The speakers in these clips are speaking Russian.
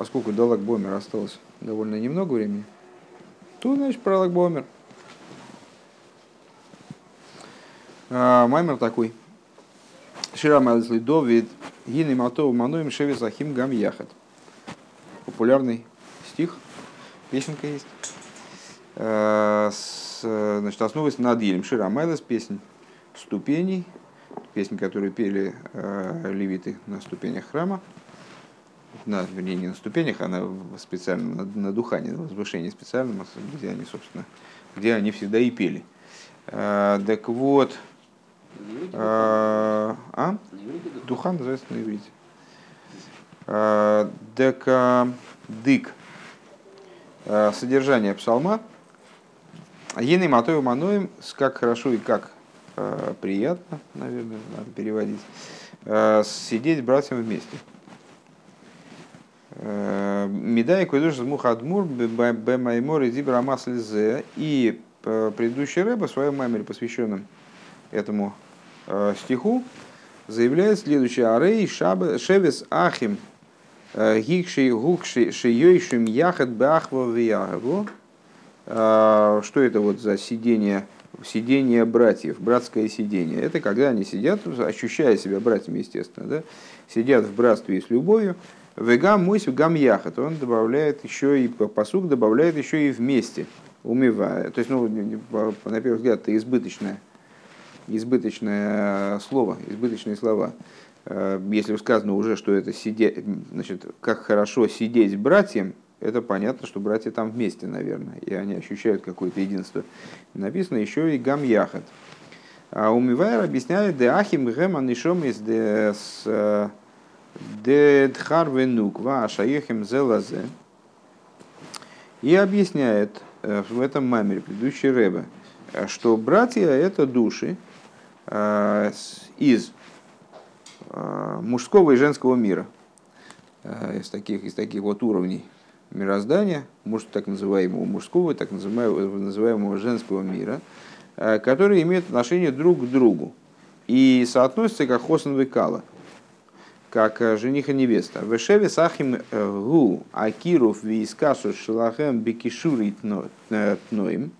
поскольку до Лагбомер осталось довольно немного времени, то, значит, про Лагбомер. А, Маймер такой. Шира Майлсли Довид, Гины Матов Мануем Шеви Захим Гам Яхат. Популярный стих, песенка есть. А, значит, основывается на Адилем. Шира Майлес, песнь ступеней, песнь, которую пели э, левиты на ступенях храма, на, вернее, не на ступенях, а на, специально на, на духане, на возвышении специальном, где они, собственно, где они всегда и пели. Э, так вот, э, а? Духан называется на иврите. Э, так, э, дык. Э, содержание псалма. Ены матою мануем, как хорошо и как э, приятно, наверное, надо переводить, э, сидеть с братьями вместе. Медай койдуш мухадмур бемаймор и дибрамас И предыдущий рэба в своем маймере, посвященном этому стиху, заявляет следующее. Арей шевес ахим гикши гукши шиёйшим яхат бахва виягаву. Что это вот за сидение, сидение братьев, братское сидение? Это когда они сидят, ощущая себя братьями, естественно, да? сидят в братстве и с любовью, Вегам мойс гам яхат. Он добавляет еще и посук добавляет еще и вместе, умывая. То есть, ну, на первый взгляд, это избыточное, избыточное слово, избыточные слова. Э, если сказано уже, что это сидеть, значит, как хорошо сидеть братьям, это понятно, что братья там вместе, наверное, и они ощущают какое-то единство. Написано еще и гам яхат. А умывая объясняет, де ахим гэм анишом из де с э, Дедхар венуква ашаехем зелазе. И объясняет э, в этом мамере предыдущий Рэбе, что братья это души э, из э, мужского и женского мира, из таких, из таких вот уровней мироздания, муж, так называемого мужского, так называемого, называемого женского мира, которые имеют отношение друг к другу и соотносятся как хосен векала – как э, жених и невеста. Вешеве сахим э, гу акиров вискасу шелахем бекишури э, тноим.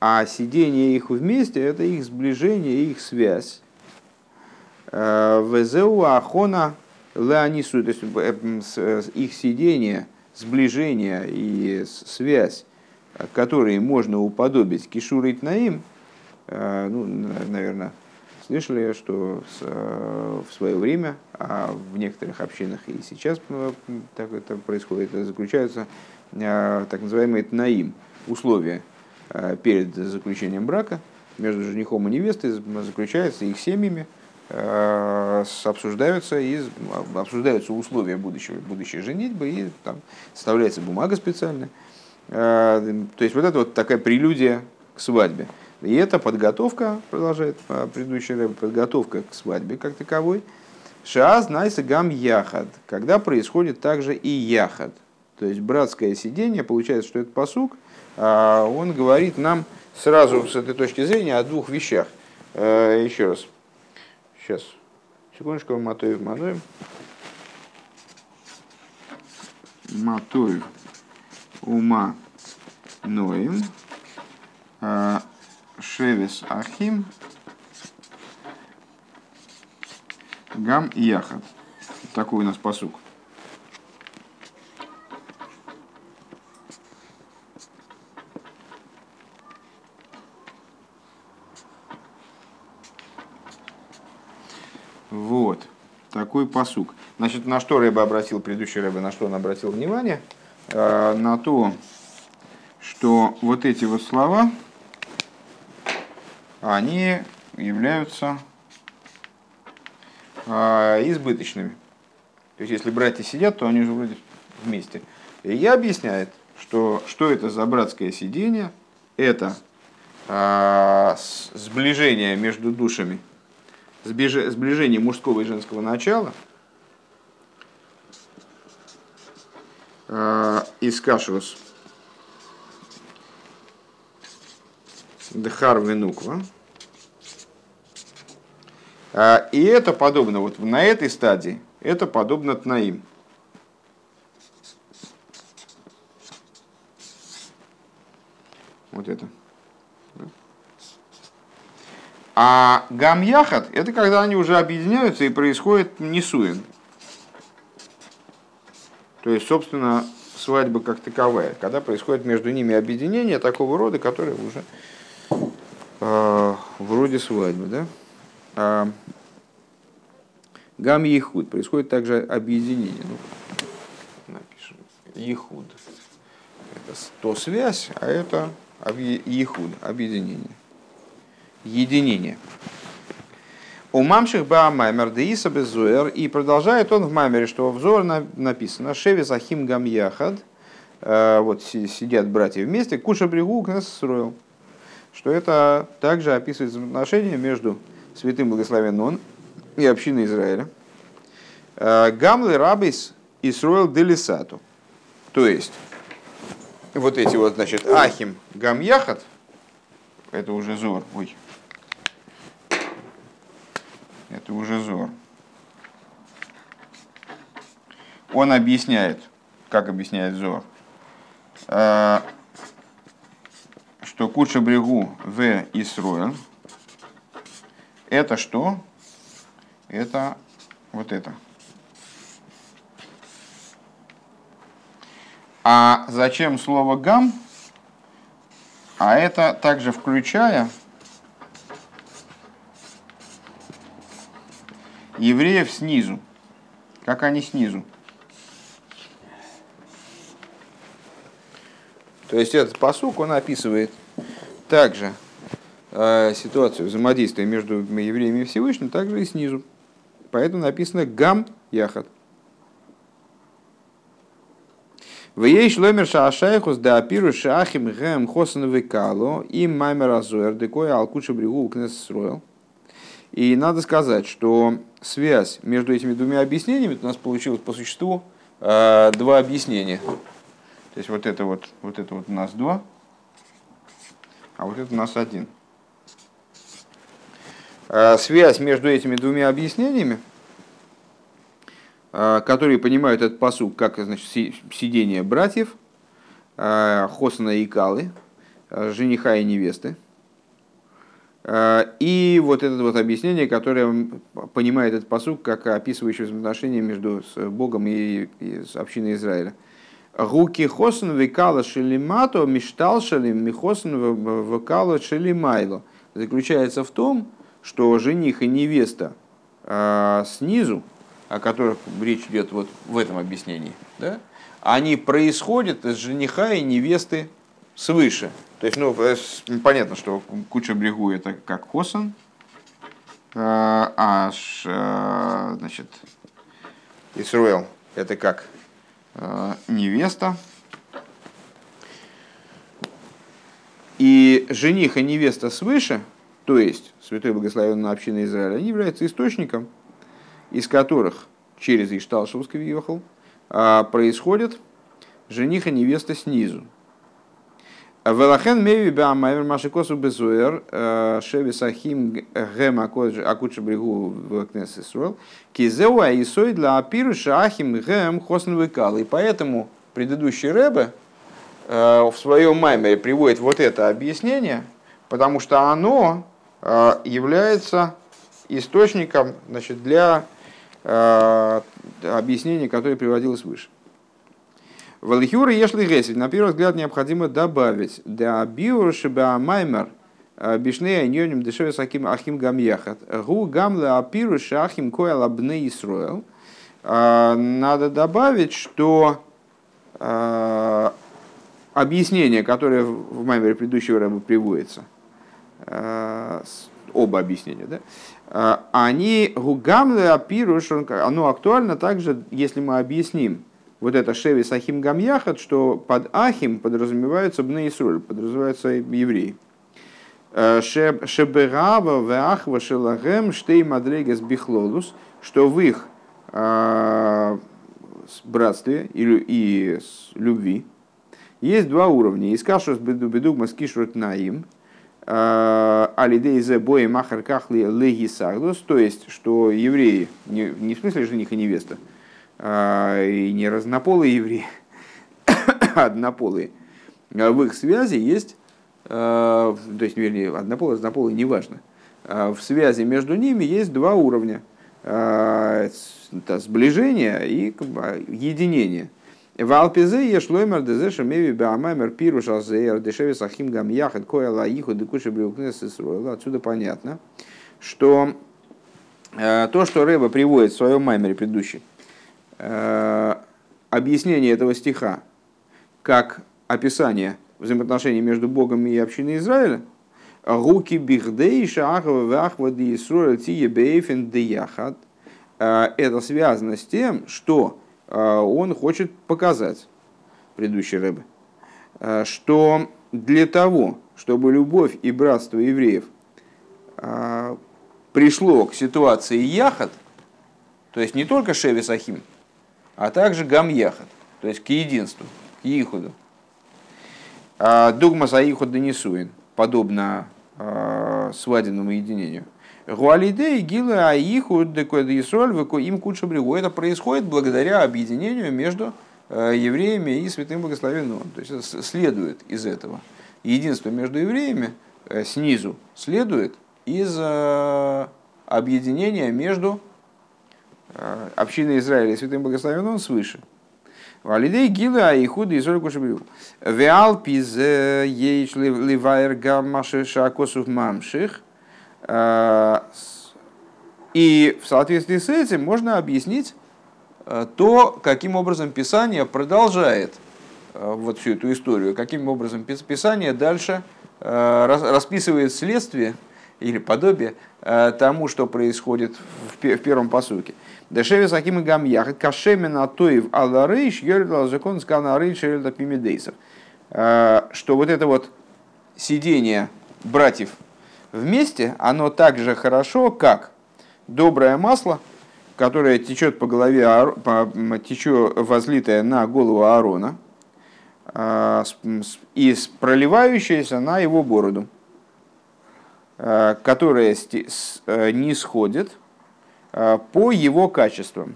А сидение их вместе – это их сближение, их связь. Везеу ахона леонису, то есть их сидение, сближение и связь, которые можно уподобить кишурит наим, ну, наверное, Слышали, что э, в свое время, а в некоторых общинах и сейчас э, так это происходит, заключаются э, так называемые тнаим, условия перед заключением брака между женихом и невестой, заключаются их семьями, обсуждаются, и, обсуждаются условия будущего, будущей женитьбы, и там составляется бумага специальная. То есть вот это вот такая прелюдия к свадьбе. И это подготовка, продолжает а, предыдущий рэб, подготовка к свадьбе как таковой. Шааз найса гам яхад, когда происходит также и яхад. То есть братское сидение, получается, что это посук, а, он говорит нам сразу с этой точки зрения о двух вещах. А, еще раз. Сейчас. Секундочку, Матоев, Матоев. Матоев. Ума Ноем. Шевис Ахим Гам Яхат. Такой у нас посук. Вот. Такой посук. Значит, на что Рэба обратил, предыдущий Рэба, на что он обратил внимание? Э, на то, что вот эти вот слова, они являются а, избыточными. То есть, если братья сидят, то они уже вроде вместе. И я объясняет, что, что это за братское сидение. Это а, сближение между душами, сближение мужского и женского начала а, из кашус Дхар Венуква. А, и это подобно, вот на этой стадии, это подобно Тнаим. Вот это. А гамьяхат – это когда они уже объединяются и происходит несуин. То есть, собственно, свадьба как таковая, когда происходит между ними объединение такого рода, которое уже вроде свадьбы. Да? А, гам Ехуд. Происходит также объединение. Ну, напишем. Ехуд. Это то связь, а это Ехуд, объединение единение. У мамших ба маймер деиса безуэр. И продолжает он в маймере, что в Зор написано Шеви Захим Гам Яхад. Э, вот сидят братья вместе. Куша брегу нас строил. Что это также описывает взаимоотношения между святым благословен и общиной Израиля. Э, Гамлы рабис Исруэл делисату. То есть, вот эти вот, значит, Ахим Гам Яхад, это уже Зор, ой, это уже Зор. Он объясняет, как объясняет Зор, э, что Куча Брегу в Исруэл это что? Это вот это. А зачем слово гам? А это также включая евреев снизу. Как они снизу? То есть этот посук, он описывает также э, ситуацию взаимодействия между евреями и Всевышним, также и снизу. Поэтому написано гам яхат. В ей шломер шаашайхус да апиру шахим гэм хосан векало и маймер азуэр декой алкуча бригу кнес строил. И надо сказать, что связь между этими двумя объяснениями у нас получилось по существу э, два объяснения. То есть вот это вот, вот это вот у нас два, а вот это у нас один. Э, связь между этими двумя объяснениями, э, которые понимают этот посук как значит, сидение братьев, Хосана и Калы, жениха и невесты, и вот это вот объяснение, которое понимает этот посук как описывающее взаимоотношения между Богом и, общиной Израиля. Руки хосен векала шелимато миштал шелим михосен векала шелимайло. Заключается в том, что жених и невеста э, снизу, о которых речь идет вот в этом объяснении, да, они происходят из жениха и невесты свыше. То есть, ну, э, понятно, что куча брегу это как Хосан, э, а э, значит, Исруэл это как невеста. И жених и невеста свыше, то есть Святой Благословенная Община Израиля, они являются источником, из которых через Ишталшевский въехал, происходит жених и невеста снизу. Велахен меви бамайвер машикосу безуэр э, шеви сахим гэм акуча брегу в кнес Исруэл кизеуа исой для апируша ахим гэм хосн выкал. И поэтому предыдущий Рэбе э, в своем маймере приводит вот это объяснение, потому что оно э, является источником значит, для объяснения, которое приводилось выше. Валихюра ешли гесить. На первый взгляд необходимо добавить. Да биур маймер бишнея ньоним дешеве саким ахим гам яхат. Гу гам ле апиру шахим коя лабне Исруэл. Надо добавить, что объяснение, которое в маймере предыдущего рэба приводится, оба объяснения, да, они гугамле апируш, оно актуально также, если мы объясним, вот это Шеви Сахим Гамьяхат, что под Ахим подразумеваются Бны Исруль, подразумеваются евреи. Э, Шеберава Веахва Шелагем Штей Мадрегес Бихлолус, что в их э, братстве и, любви есть два уровня. Искашус бедугма скишрут наим, э, алидейзе бои махар кахли леги то есть, что евреи, не, в смысле жених и невеста, и не разнополые евреи, а однополые, а в их связи есть то есть, вернее, однополые, однополые, неважно, в связи между ними есть два уровня. Сближение и единение. В Алпизе я шлоймер дезе шамеви баамаймер пиру шалзеер дешеви сахим гам яхет коя лаиху декуши брюкнес Отсюда понятно, что то, что Рэба приводит в своем маймере предыдущем, объяснение этого стиха как описание взаимоотношений между Богом и общиной Израиля, Руки бихдей шахва вахвади Исруэль тие бейфен деяхат. Это связано с тем, что он хочет показать, предыдущий рыбы, что для того, чтобы любовь и братство евреев пришло к ситуации яхат, то есть не только Шеви Сахим, а также Гам Яхат, то есть к единству, к Ихуду. Дугма за Ихуд Денисуин, подобно свадебному единению. Гуалиде и Гила Аиху Декодисоль им куча брегу. Это происходит благодаря объединению между евреями и святым благословенным. То есть следует из этого. Единство между евреями снизу следует из объединения между общиной Израиля и святым благословенным свыше. Валидей гила и худы и соль кушабрю. Веал пиз ейш ливайр гаммаши шакосов мамших. И в соответствии с этим можно объяснить то, каким образом Писание продолжает вот всю эту историю, каким образом Писание дальше расписывает следствие или подобие тому, что происходит в первом посуке. Дешеве саким и гам яхат кашемена тоев аларейш йордал закон скана рейш йорда пимидейсов. Что вот это вот сидение братьев вместе, оно так же хорошо, как доброе масло, которое течет по голове, течет возлитое на голову Аарона и проливающееся на его бороду, которое не сходит – Э, по его качествам.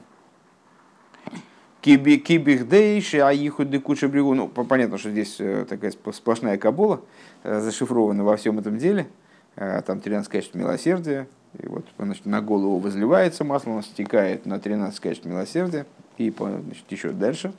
Кибихдейши, а ихуды куча брегу. Ну, понятно, что здесь э, такая сплошная кабула э, зашифрована во всем этом деле. Там 13 качеств милосердия. И вот значит, на голову возливается масло, оно стекает на 13 качеств милосердия. И значит, еще дальше.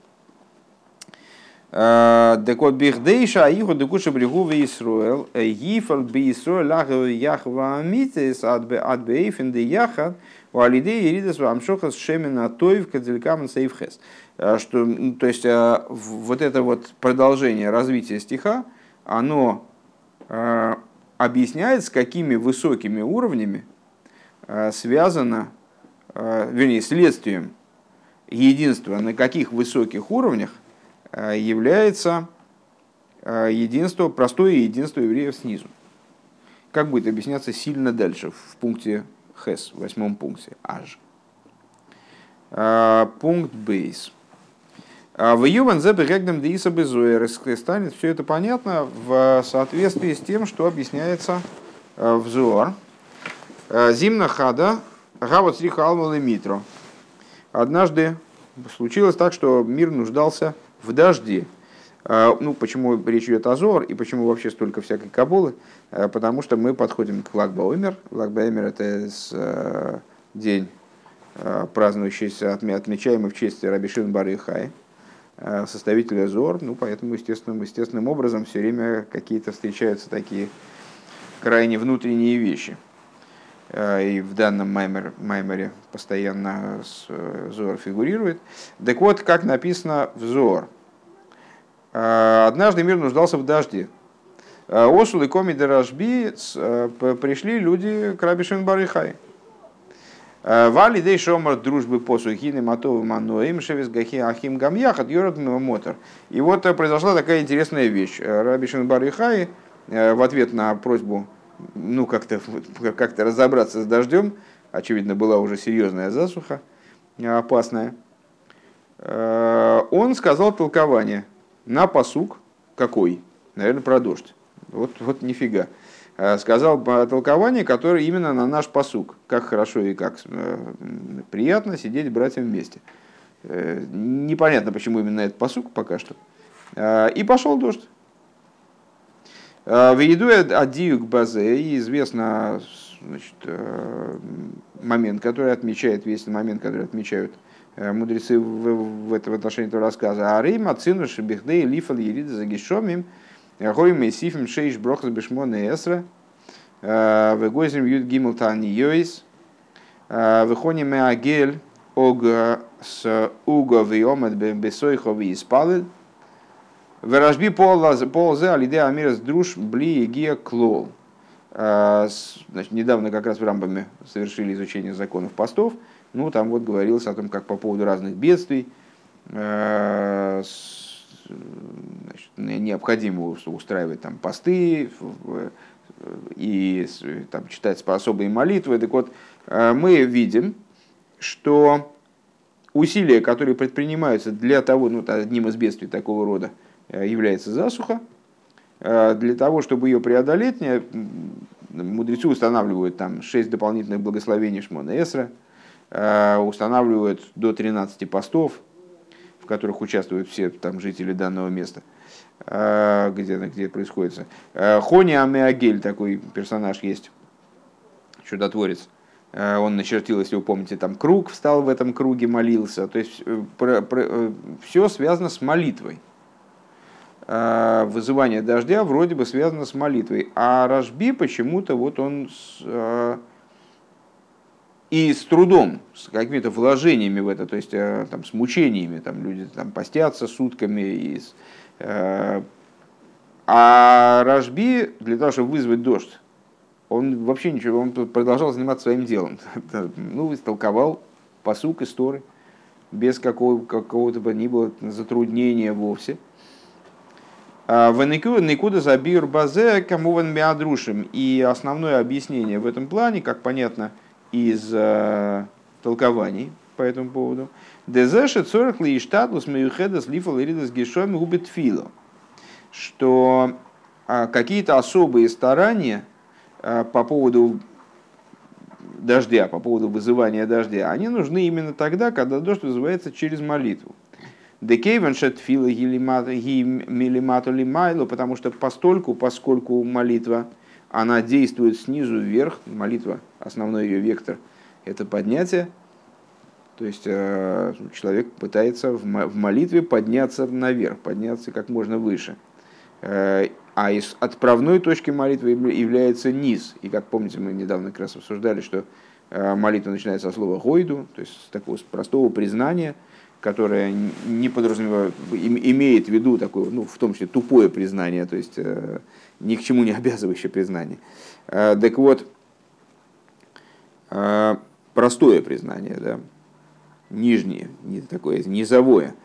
Так вот, бихдейша, а иху декуша брегу в Исруэл, гифал би Исруэл, лахав яхва амитес, ад бейфен де яхад, у Алидеи Иридас Вамшохас Шемина Тоев Кадзелькаман Сейфхес. Э, что, то есть э, вот это вот продолжение развития стиха, оно э, объясняет, с какими высокими уровнями связано, вернее, следствием единства, на каких высоких уровнях является единство, простое единство евреев снизу. Как будет объясняться сильно дальше в пункте Хес, в восьмом пункте, аж. А, пункт Бейс. В Юван Зебе Регдем Дииса Безуэр станет все это понятно в соответствии с тем, что объясняется в Зуар. Зимна хада Гават Срихалмал и Митро. Однажды случилось так, что мир нуждался в дожде. Ну, почему речь идет о Зор и почему вообще столько всякой кабулы? Э, потому что мы подходим к Лагбаумер. Лагбаумер – это э, день, э, празднующийся, отмечаемый в честь Рабишин Бары Хай, составителя Зор. Ну, поэтому естественным, естественным образом все время какие-то встречаются такие крайне внутренние вещи. И в данном маймер, маймере постоянно Зор фигурирует. Так вот, как написано в Зор. Однажды мир нуждался в дожде, Э, Осул и Коми Деражби э, пришли люди к Раби Барихай. Э, Вали дей шомар дружбы по сухины матовы мануэм шевис гахи ахим гамьяхат йорат мотор. И вот произошла такая интересная вещь. Раби Барихай в ответ на просьбу ну, как-то как разобраться с дождем, очевидно, была уже серьезная засуха, опасная, он сказал толкование на посук какой? Наверное, про дождь. Вот, вот нифига. А, сказал толкование, которое именно на наш посук. Как хорошо и как э, приятно сидеть братьям вместе. Э, непонятно, почему именно этот посук пока что. И пошел дождь. В еду адиюк базе, и известно значит, момент, который отмечает, весь момент, который отмечают мудрецы в, в, этом отношении этого рассказа. А Рейма цину шебихдей лифал ерида за гишомим, гойм сифим шейш брохас бешмон эсра, вегойзим юд гимл тани йойс, выхоним агель ог с уго виомат бесойхов и испалил, Веражби ползе алиде амирас друж бли гия клол. Значит, недавно как раз в Рамбаме совершили изучение законов постов. Ну, там вот говорилось о том, как по поводу разных бедствий э, значит, необходимо устраивать там посты и там, читать особые молитвы. Так вот, э, мы видим, что усилия, которые предпринимаются для того, ну, одним из бедствий такого рода, является засуха. Э, для того, чтобы ее преодолеть, мудрецы устанавливают там 6 дополнительных благословений Шмона Эсра, э, устанавливают до 13 постов, в которых участвуют все там жители данного места, где, где происходит. Хони Амеагель, такой персонаж есть, чудотворец. Он начертил, если вы помните, там круг, встал в этом круге, молился. То есть про, про, все связано с молитвой. Э, вызывание дождя вроде бы связано с молитвой. А Рашби почему-то вот он с, э, и с трудом, с какими-то вложениями в это, то есть э, там, с мучениями, там люди там, постятся сутками. И, а Рашби для того, чтобы вызвать дождь, он вообще ничего, он продолжал заниматься своим делом. Ну, истолковал посук истории без какого, какого-то бы ни было затруднения вовсе – в Никуда забир базе камуван миадрушим. И основное объяснение в этом плане, как понятно из э, толкований по этому поводу, дезешет сорок ли штатлус миюхедас лифал иридас гешоми губит фило, что э, какие-то особые старания э, по поводу дождя, по поводу вызывания дождя, они нужны именно тогда, когда дождь вызывается через молитву. Декейвеншет фила потому что постольку, поскольку молитва, она действует снизу вверх, молитва, основной ее вектор, это поднятие, то есть э, человек пытается в молитве подняться наверх, подняться как можно выше. Э, а из отправной точки молитвы является низ. И как помните, мы недавно как раз обсуждали, что э, молитва начинается со слова «гойду», то есть с такого простого признания – которая не подразумевает, имеет в виду такое, ну, в том числе тупое признание, то есть э, ни к чему не обязывающее признание. Э, так вот, э, простое признание, да, нижнее, не такое низовое.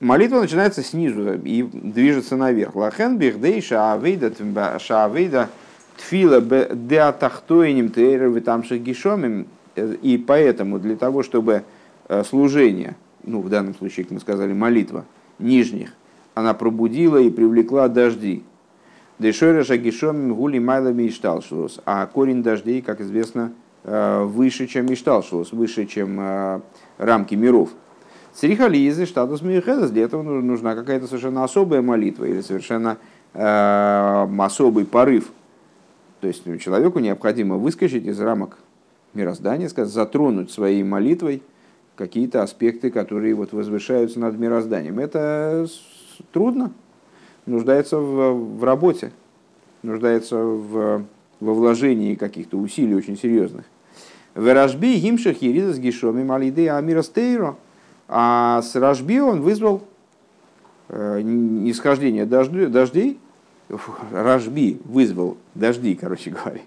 Молитва начинается снизу и движется наверх. Лахен бихдей шаавейда шаавейда тфила деатахтоиним тейрер там гишомим. И поэтому для того, чтобы служение, ну в данном случае, как мы сказали, молитва нижних, она пробудила и привлекла дожди. Дешойра шагишом гули майлами. А корень дождей, как известно, э, выше, чем ишталшилус, выше, чем э, рамки миров. Црихализы, штатус мирхедас, для этого нужна какая-то совершенно особая молитва или совершенно э, особый порыв. То есть человеку необходимо выскочить из рамок мироздания, сказать, затронуть своей молитвой какие-то аспекты, которые вот возвышаются над мирозданием. Это трудно, нуждается в, в работе, нуждается в, во вложении каких-то усилий очень серьезных. Веражби гимшах еридас гишоми малиды амирастейро. А с Рашби он вызвал э, нисхождение дождей, дождей. Рашби вызвал дожди, короче говоря,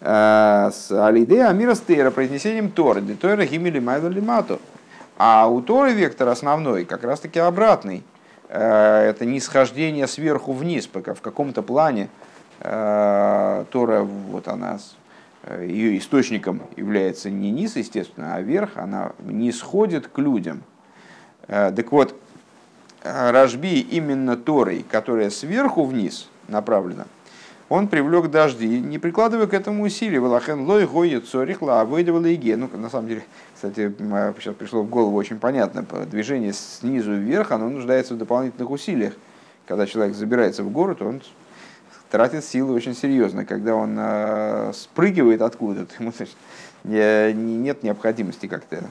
с Алиде Амира Стейра, произнесением Торы, де Тора Гимели Майла Лимату. А у Торы вектор основной как раз таки обратный. Э, это нисхождение сверху вниз, пока в каком-то плане э, Тора, вот она, ее источником является не низ, естественно, а вверх, она не сходит к людям. Так вот, Рожби именно Торой, которая сверху вниз направлена – он привлек дожди, не прикладывая к этому усилий. Валахен лой гоет цорихла, выдавала иге. Ну, на самом деле, кстати, сейчас пришло в голову очень понятно. Движение снизу вверх, оно нуждается в дополнительных усилиях, когда человек забирается в город, он тратит силы очень серьезно. Когда он э, спрыгивает откуда-то, ему значит, не, нет необходимости как-то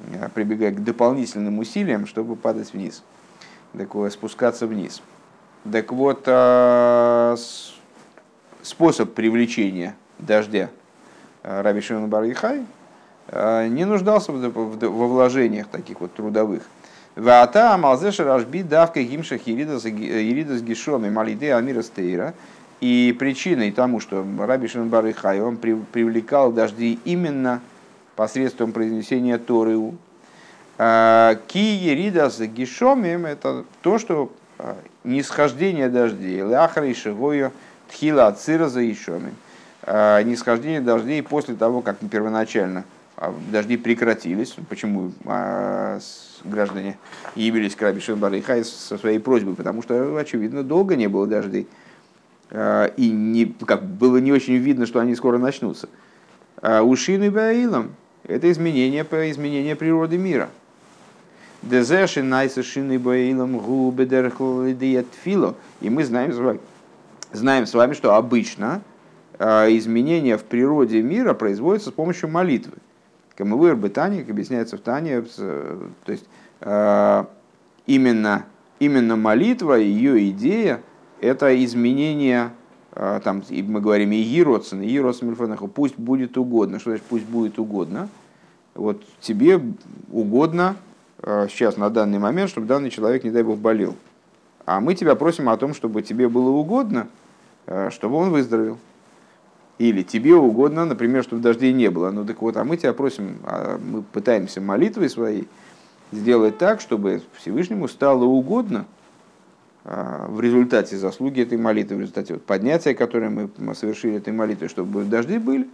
э, прибегать к дополнительным усилиям, чтобы падать вниз, так спускаться вниз. Так вот, э, способ привлечения дождя э, Раби Шимон Бар э, не нуждался во вложениях таких вот трудовых. Вата Амалзеша Рашби давка гимша Хиридас Гишоми Малиде Амира Стейра. И причиной тому, что Раби Шимон Бар он привлекал дожди именно посредством произнесения Торы. Э, Ки Еридас Гишомим это то, что нисхождение дождей. И Шигою Тхила Ацира за Ишомим. Нисхождение дождей после того, как первоначально а, дожди прекратились. Почему а, граждане явились к Раби Шимбарихай со своей просьбой? Потому что, очевидно, долго не было дождей. А, и не, как, было не очень видно, что они скоро начнутся. Ушины Баилом – это изменение, изменение природы мира. Дезеши найса шины Баилом губедерхлидиятфило. И мы знаем знаем с вами, что обычно изменения в природе мира производятся с помощью молитвы. Камывыр Бетани, как объясняется в Тане, то есть э, именно, именно молитва, ее идея, это изменение, э, там, мы говорим, и Иродсон, и Иродсон пусть будет угодно. Что значит пусть будет угодно? Вот тебе угодно э, сейчас, на данный момент, чтобы данный человек, не дай бог, болел. А мы тебя просим о том, чтобы тебе было угодно, чтобы он выздоровел. Или тебе угодно, например, чтобы дождей не было. Ну так вот, а мы тебя просим, а мы пытаемся молитвой своей сделать так, чтобы Всевышнему стало угодно а, в результате заслуги этой молитвы, в результате вот поднятия, которое мы совершили этой молитвой, чтобы дожди были,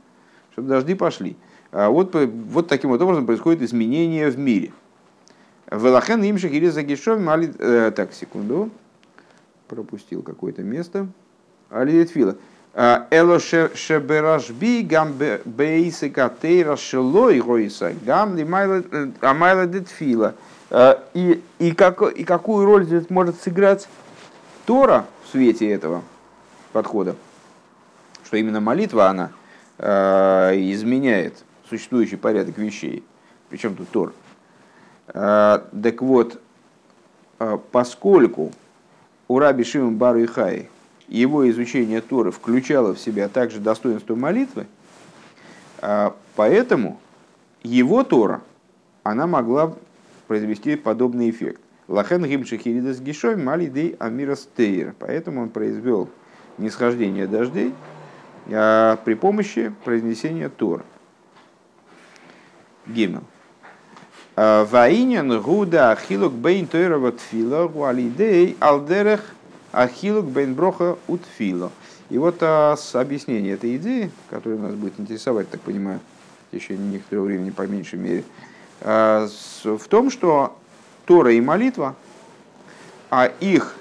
чтобы дожди пошли. А вот, вот таким вот образом происходит изменение в мире. Велахен имших или загишов молит... Э, так, секунду. Пропустил какое-то место. Алидетфила. Эло шеберашби гам бейсы катейра шелой ройса гам амайла детфила. И, и, как, и какую роль здесь может сыграть Тора в свете этого подхода? Что именно молитва, она э, изменяет существующий порядок вещей. Причем тут Тор. Так вот, поскольку у Раби Шимон Бару и Хай его изучение Торы включало в себя также достоинство молитвы, а, поэтому его Тора, она могла произвести подобный эффект. Лахен гимшахиридас гишой малидей амирас тейр. Поэтому он произвел нисхождение дождей а, при помощи произнесения Тора. Гимел. А, Ваинен гуда ахилук бейн тойрова тфила гуалидей алдерех Ахилук бен броха утфило. И вот а, с объяснение этой идеи, которая нас будет интересовать, так понимаю, в течение некоторого времени, по меньшей мере, а, с, в том, что Тора и молитва, а их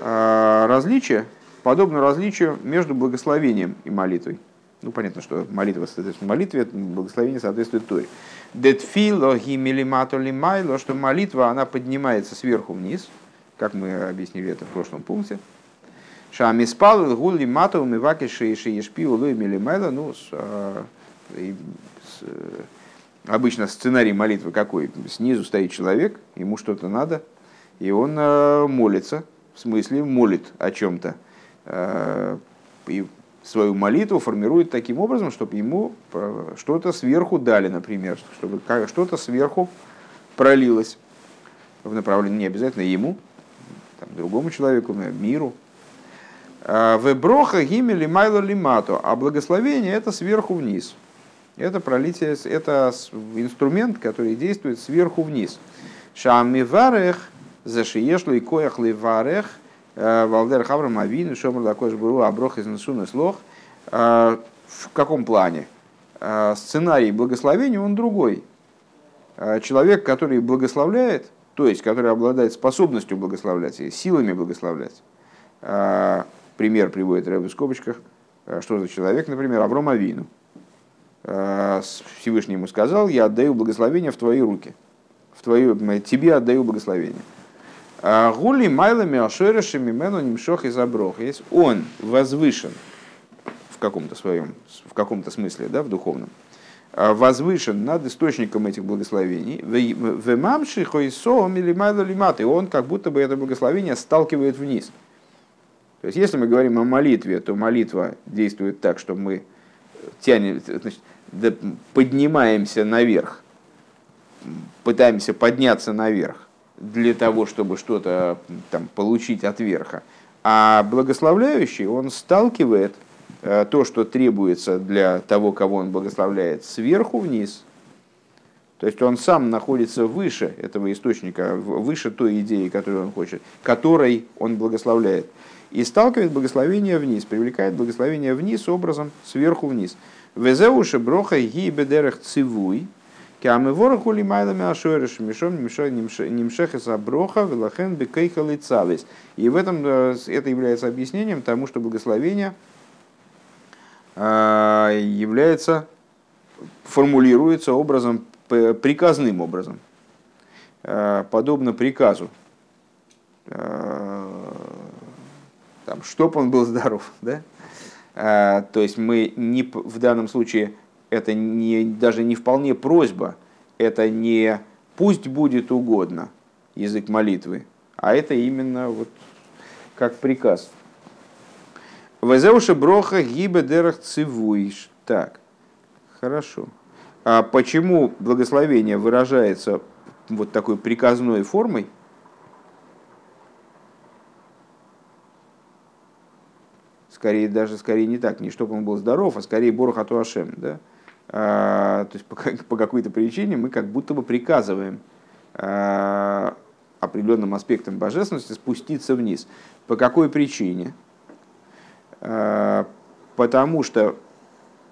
а, различие подобно различию между благословением и молитвой. Ну, понятно, что молитва соответствует молитве, благословение соответствует Торе. Детфило гимелимато лимайло, что молитва, она поднимается сверху вниз – как мы объяснили это в прошлом пункте. Шами спал гули матов миваки шейши ешпи улуй милимайла. Ну, с, а, с, обычно сценарий молитвы какой? Снизу стоит человек, ему что-то надо, и он а, молится, в смысле молит о чем-то. А, и свою молитву формирует таким образом, чтобы ему что-то сверху дали, например, чтобы что-то сверху пролилось в направлении не обязательно ему, там, другому человеку, миру. А, в броха гимели майло лимато, а благословение это сверху вниз. Это пролитие, это инструмент, который действует сверху вниз. Шами варех, зашиешло и коях ли варех, э, валдер хаврам авин, шомр такой буру, аброх из насуна слох. Э, в каком плане? Сценарий благословения, он другой. Человек, который благословляет, то есть который обладает способностью благословлять, силами благословлять. А, пример приводит Рэб в скобочках. А, что за человек, например, Авром Авину. А, Всевышний ему сказал, я отдаю благословение в твои руки. В твою, тебе отдаю благословение. Гули майлами ашерешами мену нимшох и заброх. Он возвышен в каком-то своем, в каком-то смысле, да, в духовном, возвышен над источником этих благословений. В мамши. И он как будто бы это благословение сталкивает вниз. То есть, если мы говорим о молитве, то молитва действует так, что мы тянем, значит, поднимаемся наверх, пытаемся подняться наверх для того, чтобы что-то там, получить от верха. А благословляющий, он сталкивает то, что требуется для того, кого он благословляет, сверху вниз. То есть он сам находится выше этого источника, выше той идеи, которую он хочет, которой он благословляет. И сталкивает благословение вниз, привлекает благословение вниз образом сверху вниз. Везеуши броха ги бедерах цивуй, Кямы вороху ли майлами ашориш, мишом нимшех из аброха, велахен бекейха лицавис. И в этом э, это является объяснением тому, что благословение э, является, формулируется образом, приказным образом, э, подобно приказу. Там, чтоб он был здоров, да? То есть мы не, в данном случае это не, даже не вполне просьба, это не пусть будет угодно язык молитвы, а это именно вот как приказ. Везеуша броха гибе дерах цивуиш. Так, хорошо. А почему благословение выражается вот такой приказной формой? Скорее, даже скорее не так, не чтобы он был здоров, а скорее Борохату Ашем, да? А, то есть по, по какой-то причине мы как будто бы приказываем а, определенным аспектам божественности спуститься вниз. По какой причине? А, потому что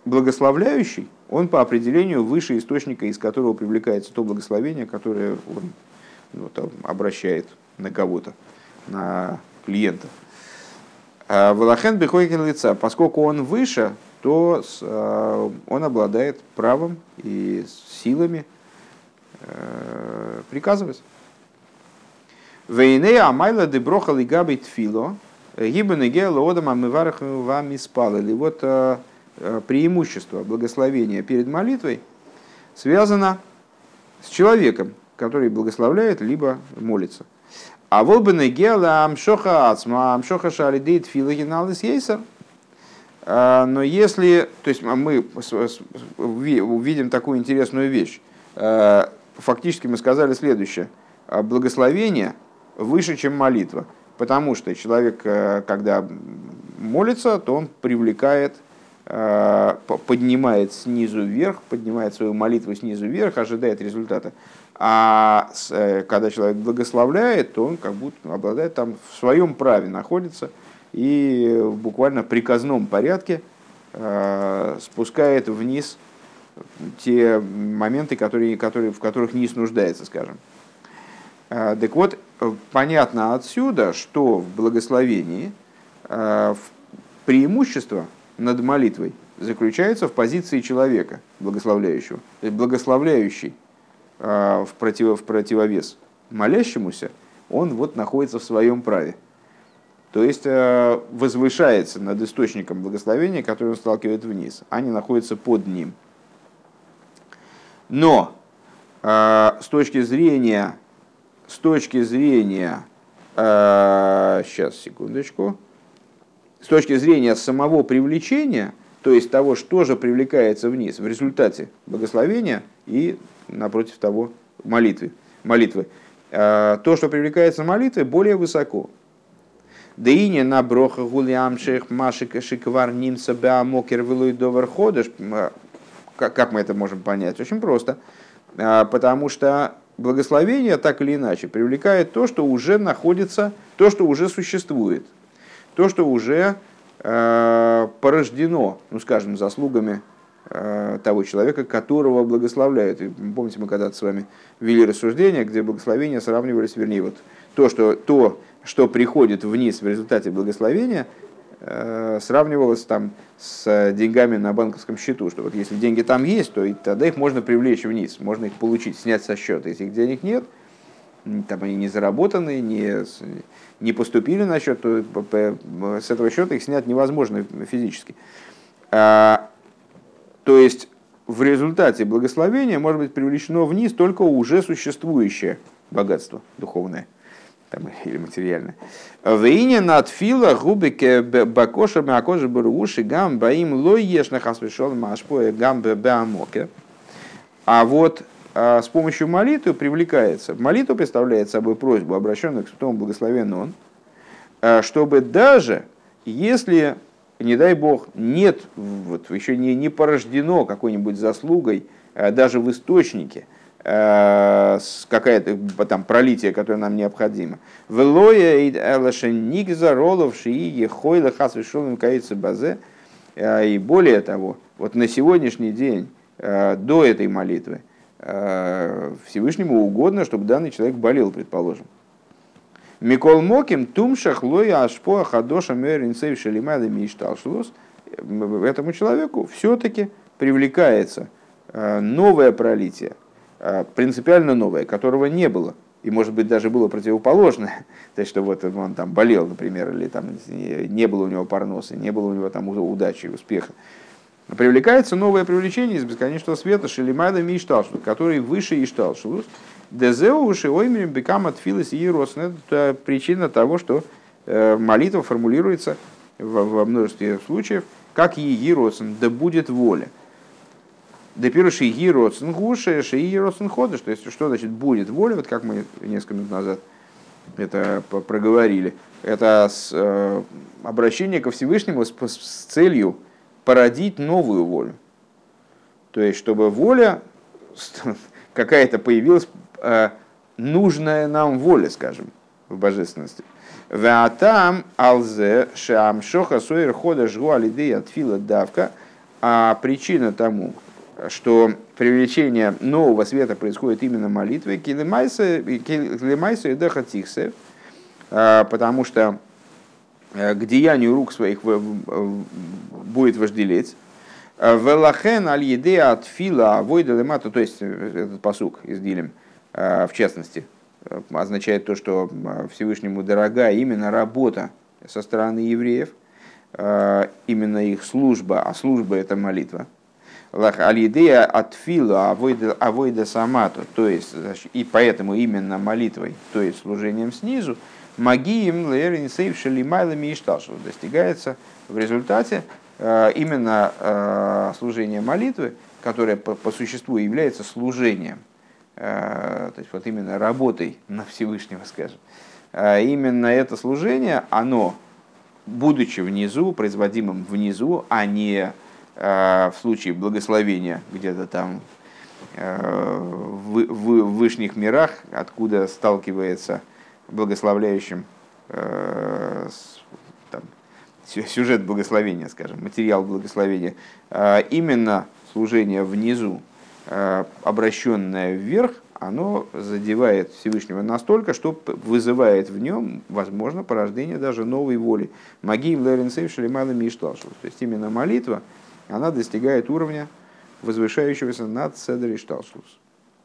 благословляющий, он по определению выше источника, из которого привлекается то благословение, которое он ну, там, обращает на кого-то, на клиента. Валахен бихойкин лица, поскольку он выше, то э, он обладает правом и силами э, приказывать. Вейне амайла деброха лигаби тфило, гибен гела одам амыварах вам испалили. Вот э, преимущество благословения перед молитвой связано с человеком, который благословляет, либо молится. А волбене гела амшоха ацма амшоха шалидейт филогиналис ейсер – а, но если, то есть мы увидим такую интересную вещь, а, фактически мы сказали следующее. А, благословение выше, чем молитва. Потому что человек, когда молится, то он привлекает, поднимает снизу вверх, поднимает свою молитву снизу вверх, ожидает результата. А э, когда человек благословляет, то он как будто обладает там в своем праве находится – и в буквально приказном порядке э, спускает вниз те моменты, которые, которые, в которых низ нуждается, скажем. Э, так вот, понятно отсюда, что в благословении э, преимущество над молитвой заключается в позиции человека, благословляющего. Благословляющий в, против, в противовес молящемуся, он вот находится в своем праве – то есть э, возвышается над источником благословения, который он сталкивает вниз, а не находится под ним. Но э, с точки зрения, с точки зрения, сейчас, э, секундочку, с точки зрения самого привлечения, то есть того, что же привлекается вниз в результате благословения и напротив того молитвы, молитвы, то, что привлекается молитвой, более высоко. Деине на броха гулямших машика шиквар нимса беамокер вилуй довар ходыш. Как мы это можем понять? Очень просто. А, потому что благословение так или иначе привлекает то, что уже находится, то, что уже существует, то, что уже э, порождено, ну скажем, заслугами э, того человека, которого благословляют. И помните, мы когда-то с вами вели рассуждение, где благословения сравнивались, вернее, вот то, что, то, что приходит вниз в результате благословения, сравнивалось там с деньгами на банковском счету, что вот если деньги там есть, то и тогда их можно привлечь вниз, можно их получить, снять со счета. Если их денег нет, там они не заработаны, не, не поступили на счет, то с этого счета их снять невозможно физически. А, то есть в результате благословения может быть привлечено вниз только уже существующее богатство духовное там, или материальное. Вейне над фила губике бакоша мякожи баруши гам баим лой ешнах асвешол машпоя гам беамоке. А вот а с помощью молитвы привлекается. Молитва представляет собой просьбу, обращенную к святому благословенному он, чтобы даже если не дай бог, нет, вот, еще не, не порождено какой-нибудь заслугой, э, даже в источнике, э, какая-то там пролитие, которое нам необходимо. Велоя и элашеник заролов шии хойла хас каицы базе. Э, и более того, вот на сегодняшний день, до этой молитвы, Всевышнему угодно, чтобы данный человек болел, предположим. Микол Моким, Тумшах, Лоя, Ашпоа, Хадоша, Мерин, Сейв, Шалимада, Мишталшлус. Этому человеку все-таки привлекается э, новое пролитие, э, принципиально новое, которого не было. И, может быть, даже было противоположное. То есть, что вот он там болел, например, или там не было у него парноса, не было у него там удачи, успеха. Привлекается новое привлечение из бесконечного света Шелимада Мишталшлус, который выше Ишталшлус. Дезеу шиоймерим бекам от филос и Это причина того, что э, молитва формулируется во множестве случаев как егиросен, да будет воля. Да пируши егиросен гуше, ши егиросен ходыш. То есть, что значит будет воля, вот как мы несколько минут назад это проговорили. Это с, э, обращение ко Всевышнему с, с целью породить новую волю. То есть, чтобы воля какая-то появилась Э, нужная нам воля, скажем, в божественности. Ватам алзе шам шоха сойер хода жгу алидея тфила давка. А причина тому, что привлечение нового света происходит именно молитвой, килимайса и дахатихсе, э, потому что э, к деянию рук своих будет вожделеть. Велахен аль еде от фила войда лемата, то есть этот посук из Дилем, Э, в частности, э, означает то, что э, Всевышнему дорога именно работа со стороны евреев, именно их служба, а служба это молитва. Алидея от фила авойда самату, то есть, и поэтому именно молитвой, то есть служением снизу, магием лерин сейвшили майлами и достигается в результате именно служения молитвы, которое по существу является служением Э, то есть вот именно работой на Всевышнего, скажем, э, именно это служение, оно, будучи внизу, производимым внизу, а не э, в случае благословения где-то там в, в вышних мирах, откуда сталкивается благословляющим там, сюжет благословения, скажем, материал благословения, именно служение внизу, Э, обращенное вверх, оно задевает Всевышнего настолько, что вызывает в нем, возможно, порождение даже новой воли. Маги Леренсейв Шалимала Мишталшус. То есть именно молитва, она достигает уровня возвышающегося над Седри Шталшус.